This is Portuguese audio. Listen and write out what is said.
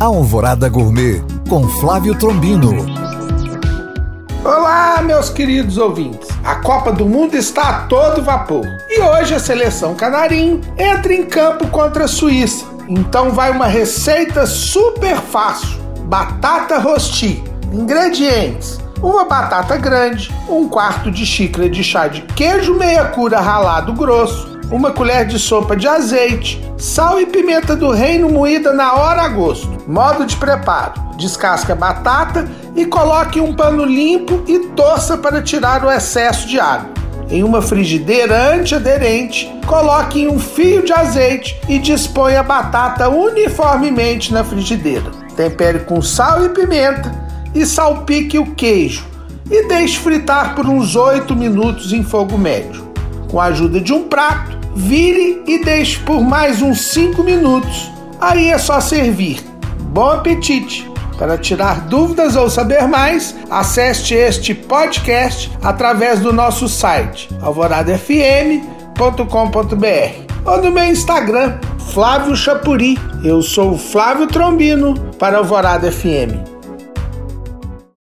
Alvorada Gourmet com Flávio Trombino. Olá, meus queridos ouvintes. A Copa do Mundo está a todo vapor e hoje a seleção canarinho entra em campo contra a Suíça. Então vai uma receita super fácil: batata rosti. Ingredientes: uma batata grande, um quarto de xícara de chá de queijo meia cura ralado grosso, uma colher de sopa de azeite, sal e pimenta do reino moída na hora a gosto. Modo de preparo: descasque a batata e coloque um pano limpo e torça para tirar o excesso de água. Em uma frigideira antiaderente, coloque um fio de azeite e disponha a batata uniformemente na frigideira. Tempere com sal e pimenta e salpique o queijo e deixe fritar por uns 8 minutos em fogo médio. Com a ajuda de um prato, vire e deixe por mais uns 5 minutos. Aí é só servir. Bom apetite! Para tirar dúvidas ou saber mais, acesse este podcast através do nosso site alvoradafm.com.br ou no meu Instagram, Flávio Chapuri. Eu sou o Flávio Trombino para Alvorada FM.